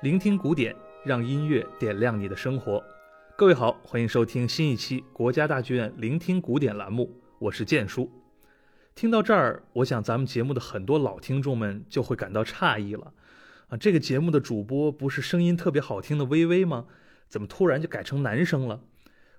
聆听古典，让音乐点亮你的生活。各位好，欢迎收听新一期国家大剧院聆听古典栏目，我是建叔。听到这儿，我想咱们节目的很多老听众们就会感到诧异了。啊，这个节目的主播不是声音特别好听的微微吗？怎么突然就改成男生了？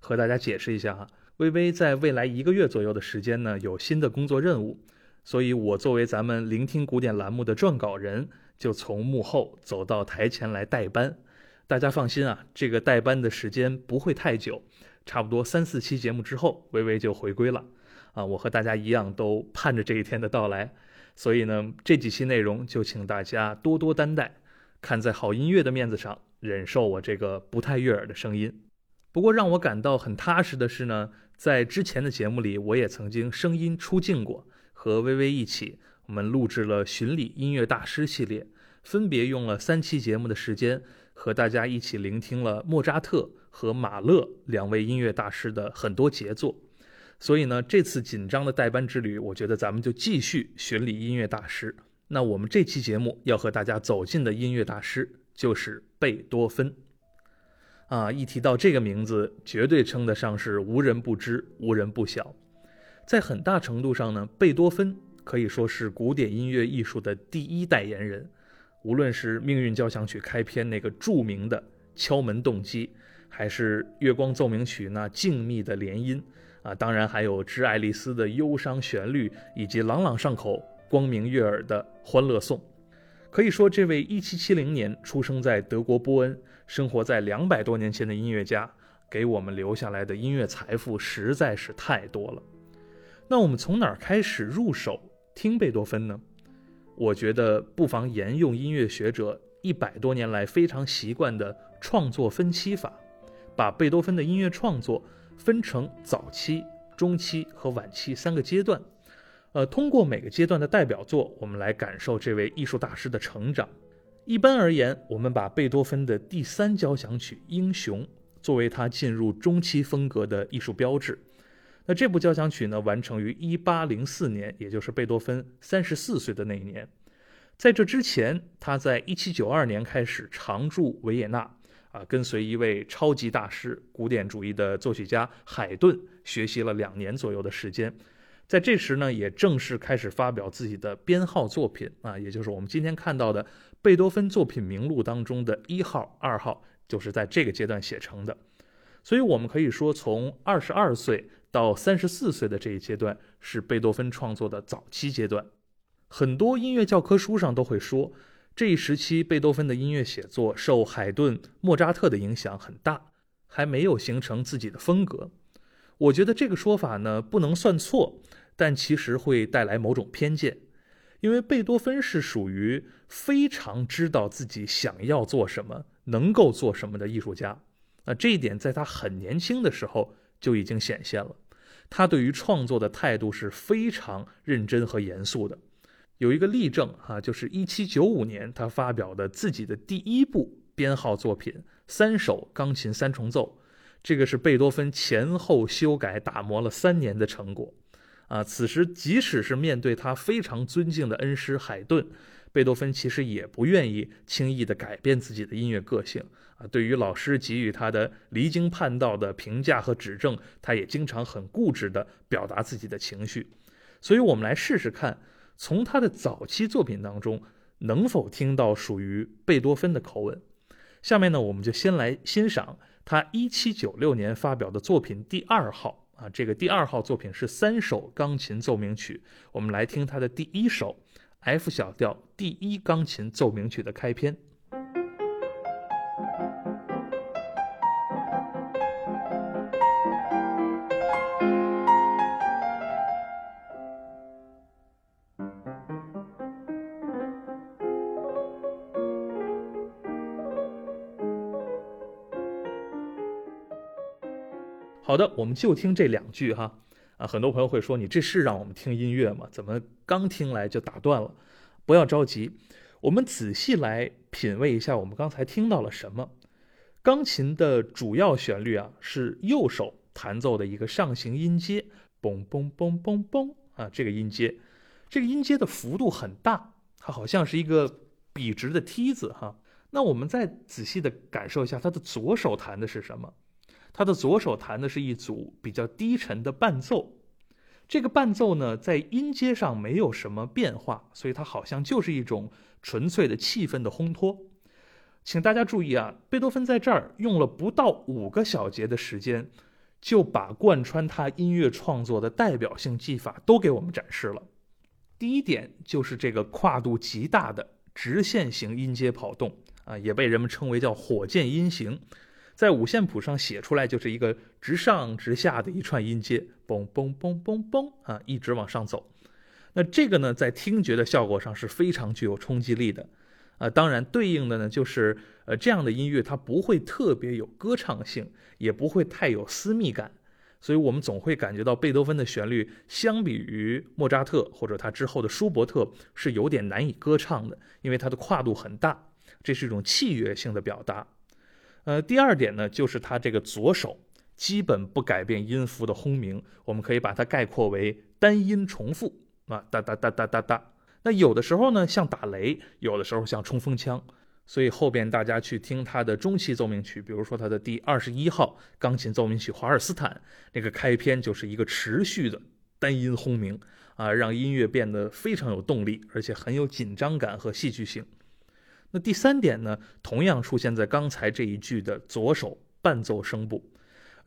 和大家解释一下哈，微微在未来一个月左右的时间呢，有新的工作任务。所以，我作为咱们聆听古典栏目的撰稿人，就从幕后走到台前来代班。大家放心啊，这个代班的时间不会太久，差不多三四期节目之后，微微就回归了。啊，我和大家一样，都盼着这一天的到来。所以呢，这几期内容就请大家多多担待，看在好音乐的面子上，忍受我这个不太悦耳的声音。不过，让我感到很踏实的是呢，在之前的节目里，我也曾经声音出镜过。和微微一起，我们录制了巡礼音乐大师系列，分别用了三期节目的时间，和大家一起聆听了莫扎特和马勒两位音乐大师的很多杰作。所以呢，这次紧张的代班之旅，我觉得咱们就继续巡礼音乐大师。那我们这期节目要和大家走进的音乐大师就是贝多芬。啊，一提到这个名字，绝对称得上是无人不知，无人不晓。在很大程度上呢，贝多芬可以说是古典音乐艺术的第一代言人。无论是《命运交响曲》开篇那个著名的敲门动机，还是《月光奏鸣曲》那静谧的连音，啊，当然还有《致爱丽丝》的忧伤旋律，以及朗朗上口、光明悦耳的《欢乐颂》。可以说，这位1770年出生在德国波恩、生活在两百多年前的音乐家，给我们留下来的音乐财富实在是太多了。那我们从哪儿开始入手听贝多芬呢？我觉得不妨沿用音乐学者一百多年来非常习惯的创作分期法，把贝多芬的音乐创作分成早期、中期和晚期三个阶段。呃，通过每个阶段的代表作，我们来感受这位艺术大师的成长。一般而言，我们把贝多芬的第三交响曲《英雄》作为他进入中期风格的艺术标志。那这部交响曲呢，完成于一八零四年，也就是贝多芬三十四岁的那一年。在这之前，他在一七九二年开始常驻维也纳，啊，跟随一位超级大师、古典主义的作曲家海顿学习了两年左右的时间。在这时呢，也正式开始发表自己的编号作品，啊，也就是我们今天看到的贝多芬作品名录当中的一号、二号，就是在这个阶段写成的。所以，我们可以说，从二十二岁。到三十四岁的这一阶段是贝多芬创作的早期阶段，很多音乐教科书上都会说，这一时期贝多芬的音乐写作受海顿、莫扎特的影响很大，还没有形成自己的风格。我觉得这个说法呢不能算错，但其实会带来某种偏见，因为贝多芬是属于非常知道自己想要做什么、能够做什么的艺术家。那这一点在他很年轻的时候。就已经显现了，他对于创作的态度是非常认真和严肃的。有一个例证哈，就是1795年他发表的自己的第一部编号作品三首钢琴三重奏，这个是贝多芬前后修改打磨了三年的成果。啊，此时即使是面对他非常尊敬的恩师海顿，贝多芬其实也不愿意轻易的改变自己的音乐个性。啊，对于老师给予他的离经叛道的评价和指正，他也经常很固执地表达自己的情绪。所以，我们来试试看，从他的早期作品当中能否听到属于贝多芬的口吻。下面呢，我们就先来欣赏他1796年发表的作品第二号。啊，这个第二号作品是三首钢琴奏鸣曲。我们来听他的第一首 F 小调第一钢琴奏鸣曲的开篇。好的，我们就听这两句哈，啊，很多朋友会说，你这是让我们听音乐吗？怎么刚听来就打断了？不要着急，我们仔细来品味一下，我们刚才听到了什么？钢琴的主要旋律啊，是右手弹奏的一个上行音阶，嘣嘣嘣嘣嘣啊，这个音阶，这个音阶的幅度很大，它好像是一个笔直的梯子哈。那我们再仔细的感受一下，他的左手弹的是什么？他的左手弹的是一组比较低沉的伴奏。这个伴奏呢，在音阶上没有什么变化，所以它好像就是一种纯粹的气氛的烘托。请大家注意啊，贝多芬在这儿用了不到五个小节的时间，就把贯穿他音乐创作的代表性技法都给我们展示了。第一点就是这个跨度极大的直线型音阶跑动啊，也被人们称为叫火箭音型，在五线谱上写出来就是一个直上直下的一串音阶，嘣嘣嘣嘣嘣啊，一直往上走。那这个呢，在听觉的效果上是非常具有冲击力的。啊，当然，对应的呢，就是呃，这样的音乐它不会特别有歌唱性，也不会太有私密感，所以我们总会感觉到贝多芬的旋律相比于莫扎特或者他之后的舒伯特是有点难以歌唱的，因为它的跨度很大，这是一种器乐性的表达。呃，第二点呢，就是他这个左手基本不改变音符的轰鸣，我们可以把它概括为单音重复啊，哒哒哒哒哒哒。那有的时候呢，像打雷；有的时候像冲锋枪。所以后边大家去听他的中期奏鸣曲，比如说他的第二十一号钢琴奏鸣曲《华尔斯坦》，那个开篇就是一个持续的单音轰鸣啊，让音乐变得非常有动力，而且很有紧张感和戏剧性。那第三点呢，同样出现在刚才这一句的左手伴奏声部。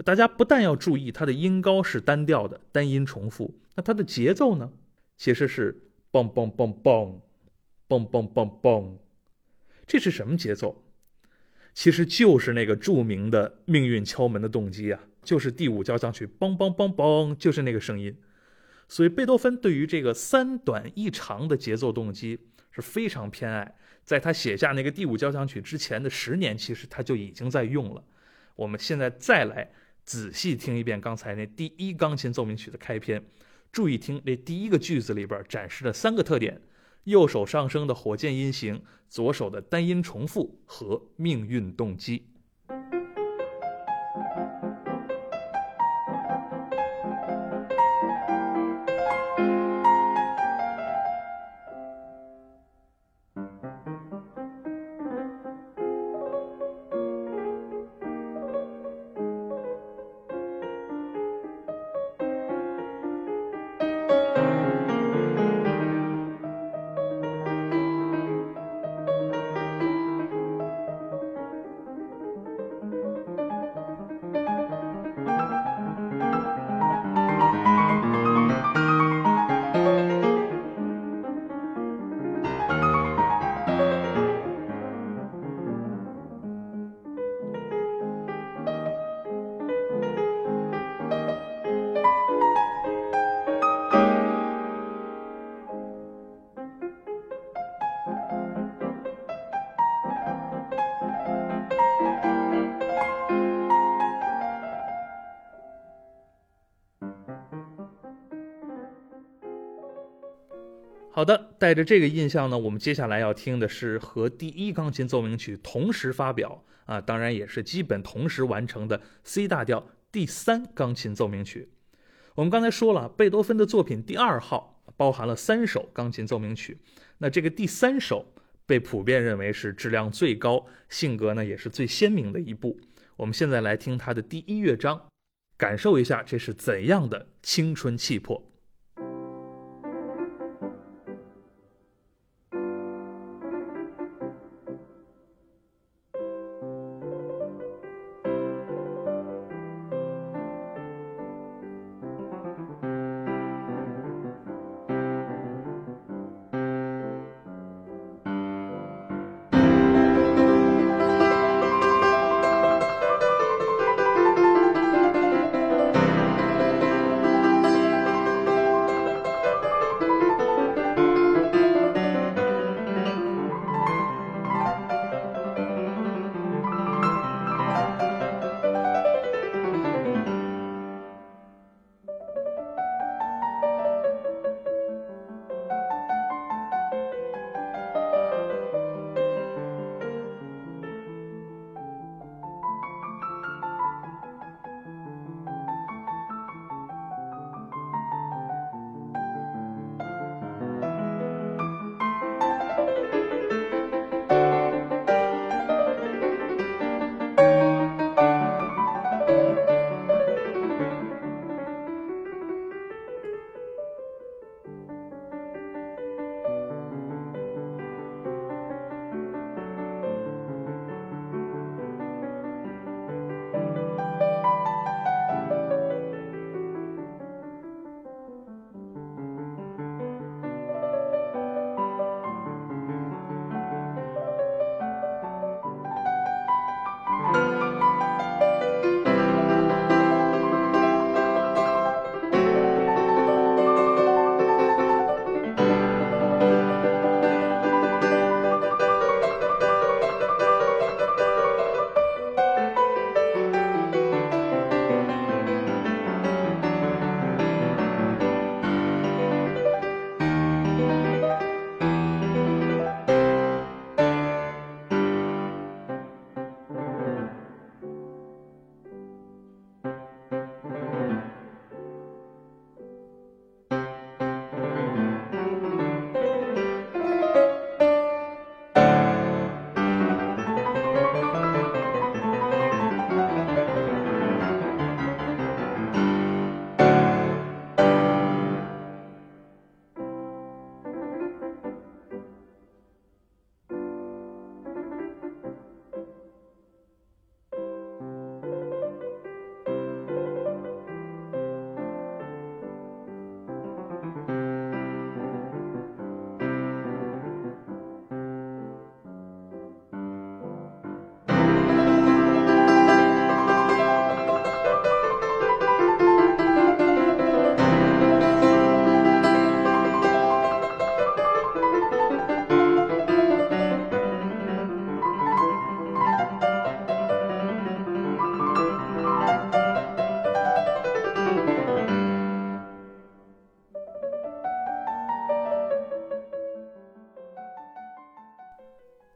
大家不但要注意它的音高是单调的，单音重复，那它的节奏呢，其实是。嘣嘣嘣嘣，嘣嘣嘣嘣，这是什么节奏？其实就是那个著名的命运敲门的动机啊，就是第五交响曲，嘣嘣嘣嘣，就是那个声音。所以贝多芬对于这个三短一长的节奏动机是非常偏爱。在他写下那个第五交响曲之前的十年，其实他就已经在用了。我们现在再来仔细听一遍刚才那第一钢琴奏鸣曲的开篇。注意听，这第一个句子里边展示的三个特点：右手上升的火箭音型，左手的单音重复和命运动机。带着这个印象呢，我们接下来要听的是和第一钢琴奏鸣曲同时发表啊，当然也是基本同时完成的 C 大调第三钢琴奏鸣曲。我们刚才说了，贝多芬的作品第二号包含了三首钢琴奏鸣曲，那这个第三首被普遍认为是质量最高、性格呢也是最鲜明的一部。我们现在来听它的第一乐章，感受一下这是怎样的青春气魄。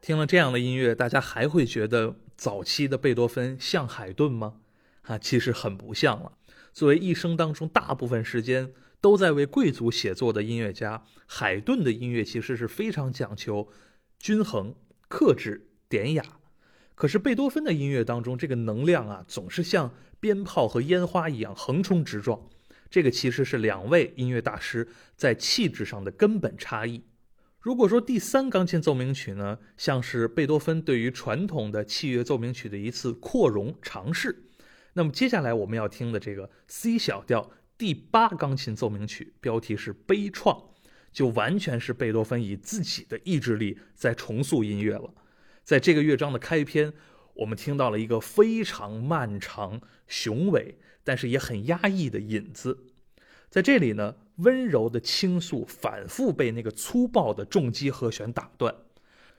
听了这样的音乐，大家还会觉得早期的贝多芬像海顿吗？啊，其实很不像了。作为一生当中大部分时间都在为贵族写作的音乐家，海顿的音乐其实是非常讲求均衡、克制、典雅。可是贝多芬的音乐当中，这个能量啊，总是像鞭炮和烟花一样横冲直撞。这个其实是两位音乐大师在气质上的根本差异。如果说第三钢琴奏鸣曲呢，像是贝多芬对于传统的器乐奏鸣曲的一次扩容尝试，那么接下来我们要听的这个 C 小调第八钢琴奏鸣曲，标题是悲怆，就完全是贝多芬以自己的意志力在重塑音乐了。在这个乐章的开篇，我们听到了一个非常漫长、雄伟，但是也很压抑的引子。在这里呢，温柔的倾诉反复被那个粗暴的重击和弦打断，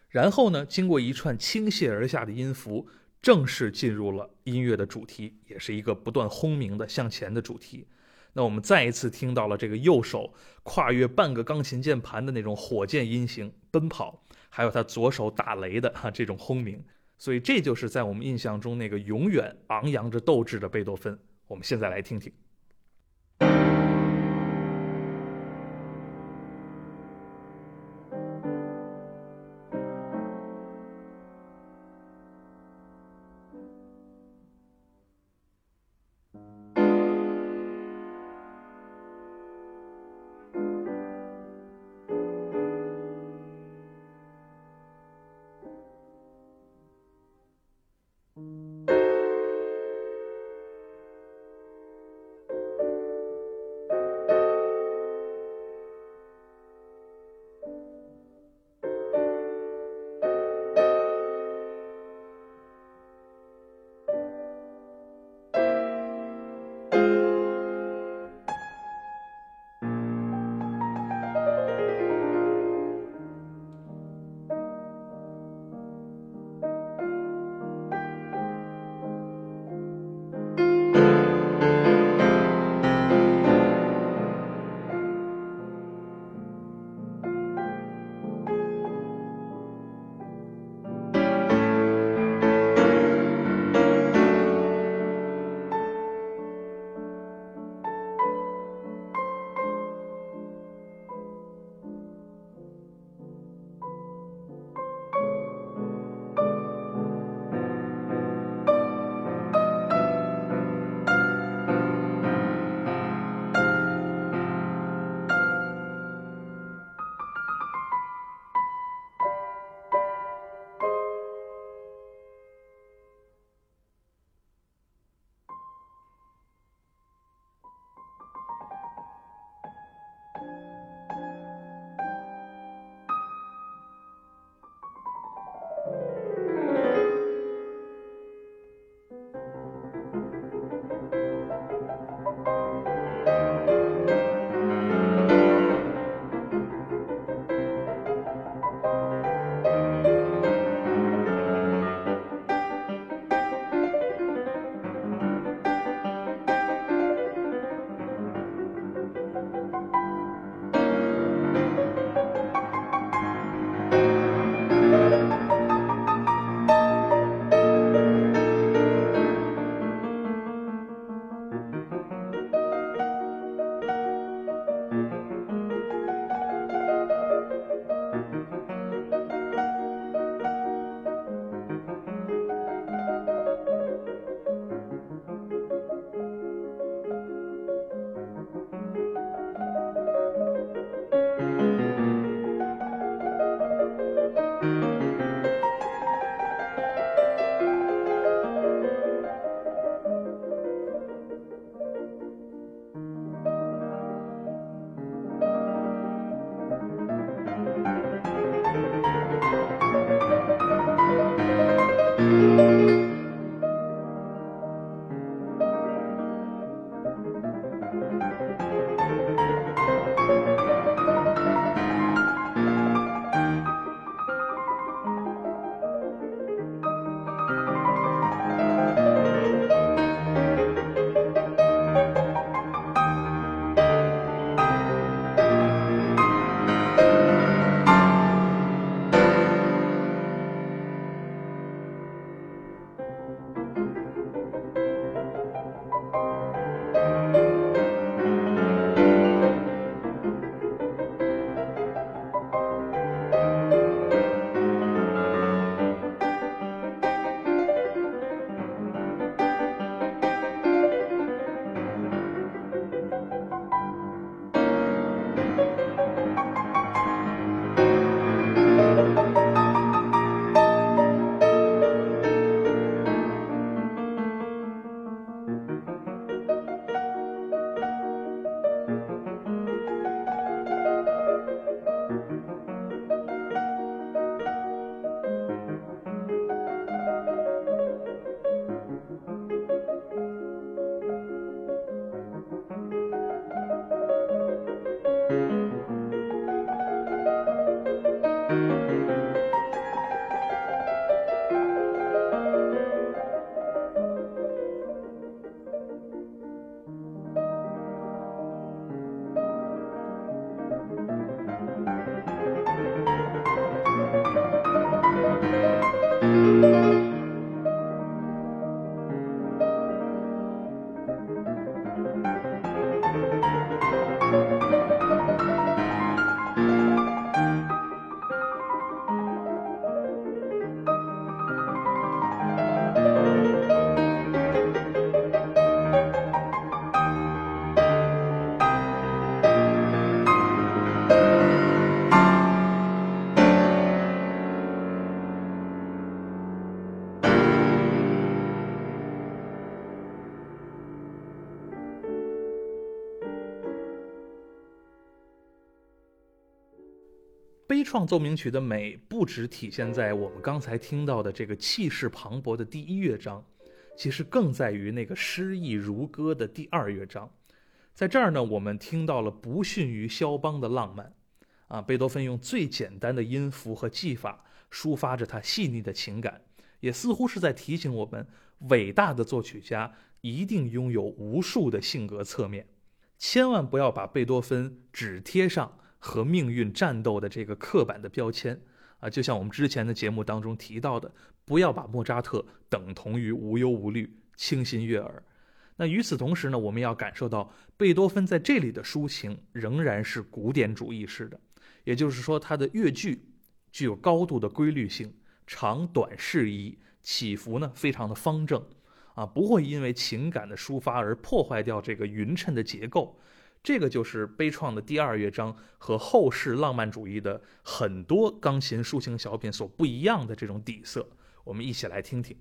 然后呢，经过一串倾泻而下的音符，正式进入了音乐的主题，也是一个不断轰鸣的向前的主题。那我们再一次听到了这个右手跨越半个钢琴键盘的那种火箭音型奔跑。还有他左手打雷的哈这种轰鸣，所以这就是在我们印象中那个永远昂扬着斗志的贝多芬。我们现在来听听。奏鸣曲的美不只体现在我们刚才听到的这个气势磅礴的第一乐章，其实更在于那个诗意如歌的第二乐章。在这儿呢，我们听到了不逊于肖邦的浪漫，啊，贝多芬用最简单的音符和技法抒发着他细腻的情感，也似乎是在提醒我们，伟大的作曲家一定拥有无数的性格侧面，千万不要把贝多芬只贴上。和命运战斗的这个刻板的标签啊，就像我们之前的节目当中提到的，不要把莫扎特等同于无忧无虑、清新悦耳。那与此同时呢，我们要感受到贝多芬在这里的抒情仍然是古典主义式的，也就是说，他的乐句具有高度的规律性，长短适宜，起伏呢非常的方正，啊，不会因为情感的抒发而破坏掉这个匀称的结构。这个就是悲怆的第二乐章和后世浪漫主义的很多钢琴抒情小品所不一样的这种底色，我们一起来听听。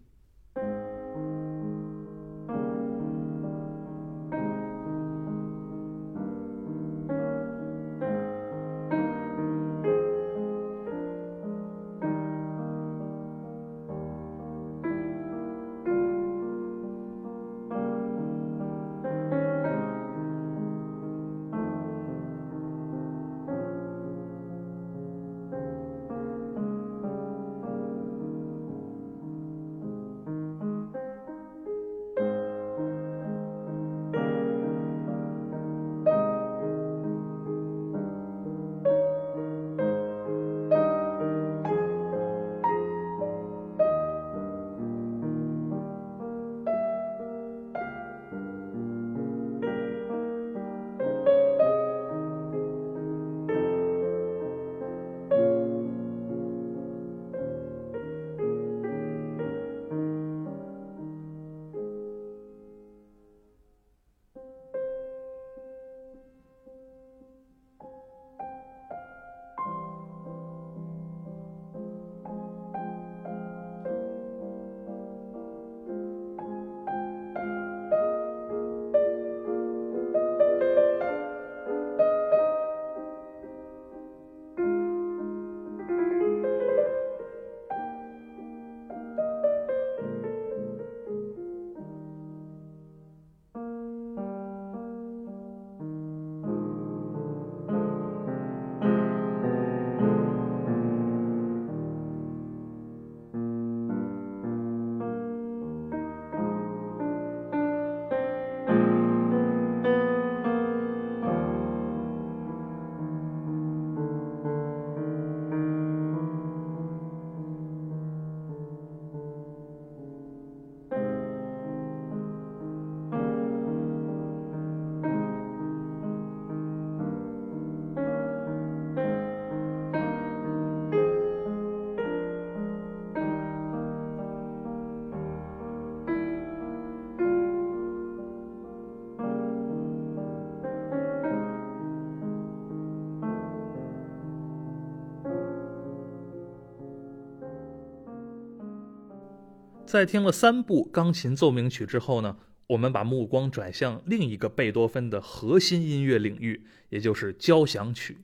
在听了三部钢琴奏鸣曲之后呢，我们把目光转向另一个贝多芬的核心音乐领域，也就是交响曲。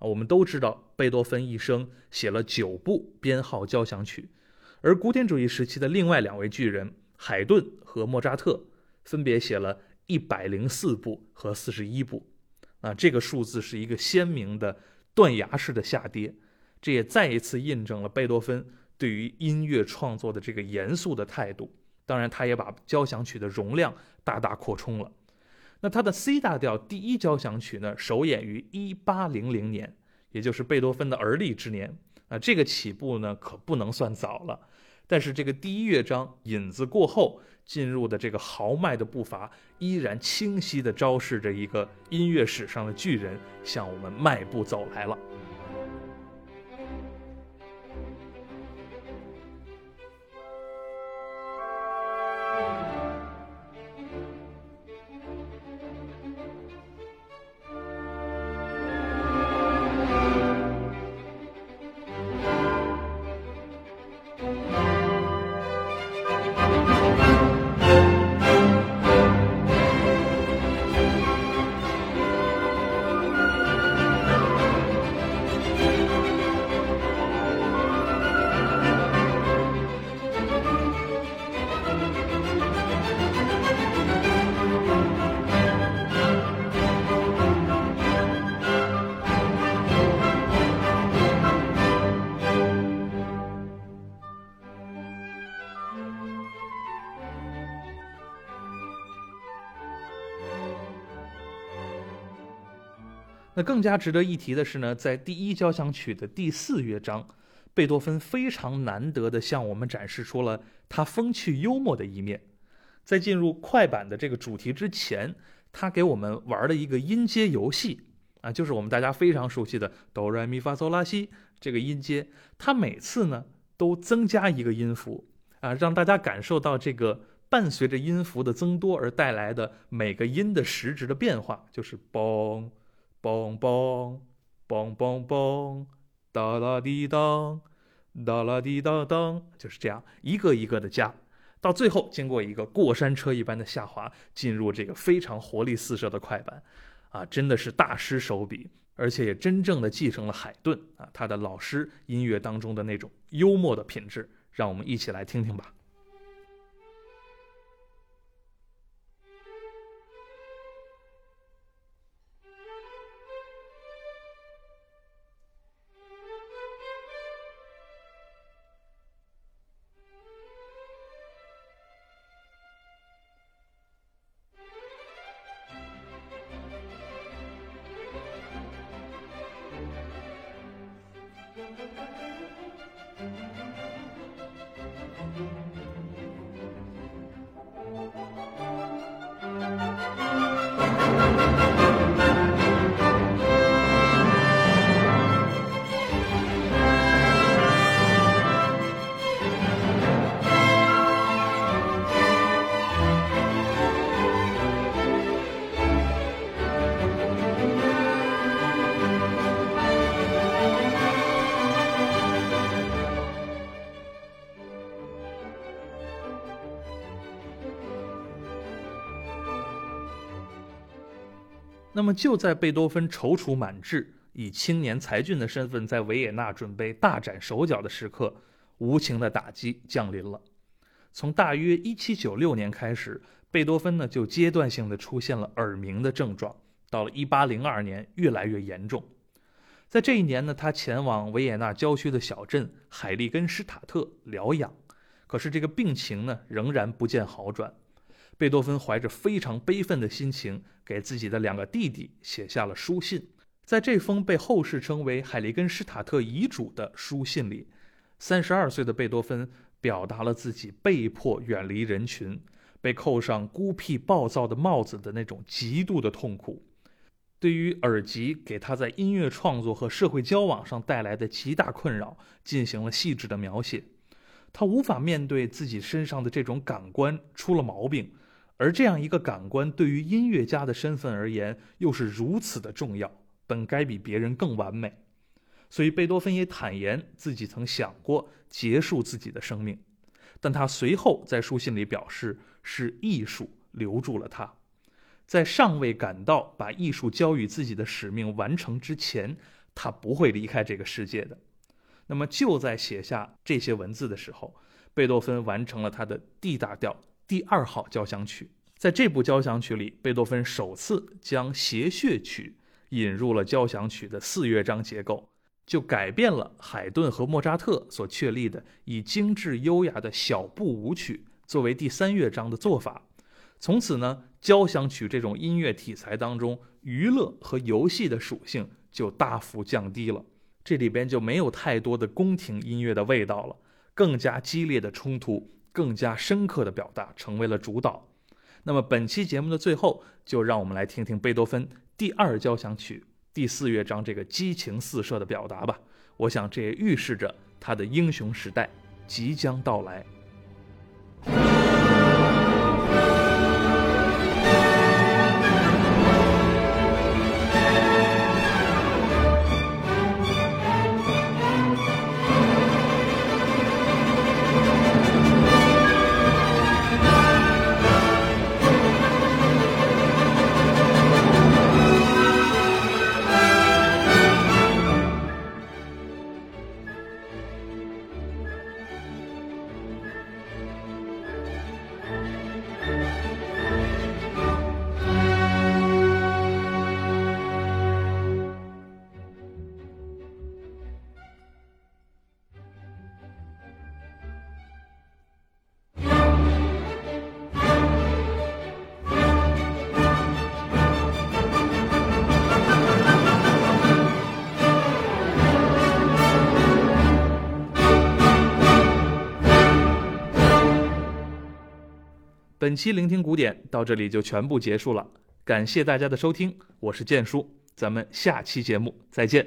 啊，我们都知道贝多芬一生写了九部编号交响曲，而古典主义时期的另外两位巨人海顿和莫扎特分别写了一百零四部和四十一部。啊，这个数字是一个鲜明的断崖式的下跌，这也再一次印证了贝多芬。对于音乐创作的这个严肃的态度，当然，他也把交响曲的容量大大扩充了。那他的 C 大调第一交响曲呢，首演于1800年，也就是贝多芬的而立之年。啊，这个起步呢，可不能算早了。但是这个第一乐章引子过后进入的这个豪迈的步伐，依然清晰地昭示着一个音乐史上的巨人向我们迈步走来了。那更加值得一提的是呢，在第一交响曲的第四乐章，贝多芬非常难得的向我们展示出了他风趣幽默的一面。在进入快板的这个主题之前，他给我们玩了一个音阶游戏啊，就是我们大家非常熟悉的哆来咪发嗦拉西这个音阶。他每次呢都增加一个音符啊，让大家感受到这个伴随着音符的增多而带来的每个音的时值的变化，就是嘣。嘣嘣嘣嘣嘣，哒啦滴当，哒啦滴当当，就是这样一个一个的加，到最后经过一个过山车一般的下滑，进入这个非常活力四射的快板，啊，真的是大师手笔，而且也真正的继承了海顿啊他的老师音乐当中的那种幽默的品质，让我们一起来听听吧。那么就在贝多芬踌躇满志，以青年才俊的身份在维也纳准备大展手脚的时刻，无情的打击降临了。从大约1796年开始，贝多芬呢就阶段性的出现了耳鸣的症状，到了1802年越来越严重。在这一年呢，他前往维也纳郊区的小镇海利根施塔特疗养，可是这个病情呢仍然不见好转。贝多芬怀着非常悲愤的心情，给自己的两个弟弟写下了书信。在这封被后世称为海利根施塔特遗嘱的书信里，三十二岁的贝多芬表达了自己被迫远离人群、被扣上孤僻暴躁的帽子的那种极度的痛苦。对于耳疾给他在音乐创作和社会交往上带来的极大困扰，进行了细致的描写。他无法面对自己身上的这种感官出了毛病。而这样一个感官对于音乐家的身份而言，又是如此的重要，本该比别人更完美。所以贝多芬也坦言自己曾想过结束自己的生命，但他随后在书信里表示，是艺术留住了他，在尚未感到把艺术交予自己的使命完成之前，他不会离开这个世界的。那么就在写下这些文字的时候，贝多芬完成了他的 D 大调。第二号交响曲，在这部交响曲里，贝多芬首次将谐谑曲引入了交响曲的四乐章结构，就改变了海顿和莫扎特所确立的以精致优雅的小步舞曲作为第三乐章的做法。从此呢，交响曲这种音乐题材当中，娱乐和游戏的属性就大幅降低了，这里边就没有太多的宫廷音乐的味道了，更加激烈的冲突。更加深刻的表达成为了主导。那么本期节目的最后，就让我们来听听贝多芬第二交响曲第四乐章这个激情四射的表达吧。我想这也预示着他的英雄时代即将到来。本期聆听古典到这里就全部结束了，感谢大家的收听，我是建叔，咱们下期节目再见。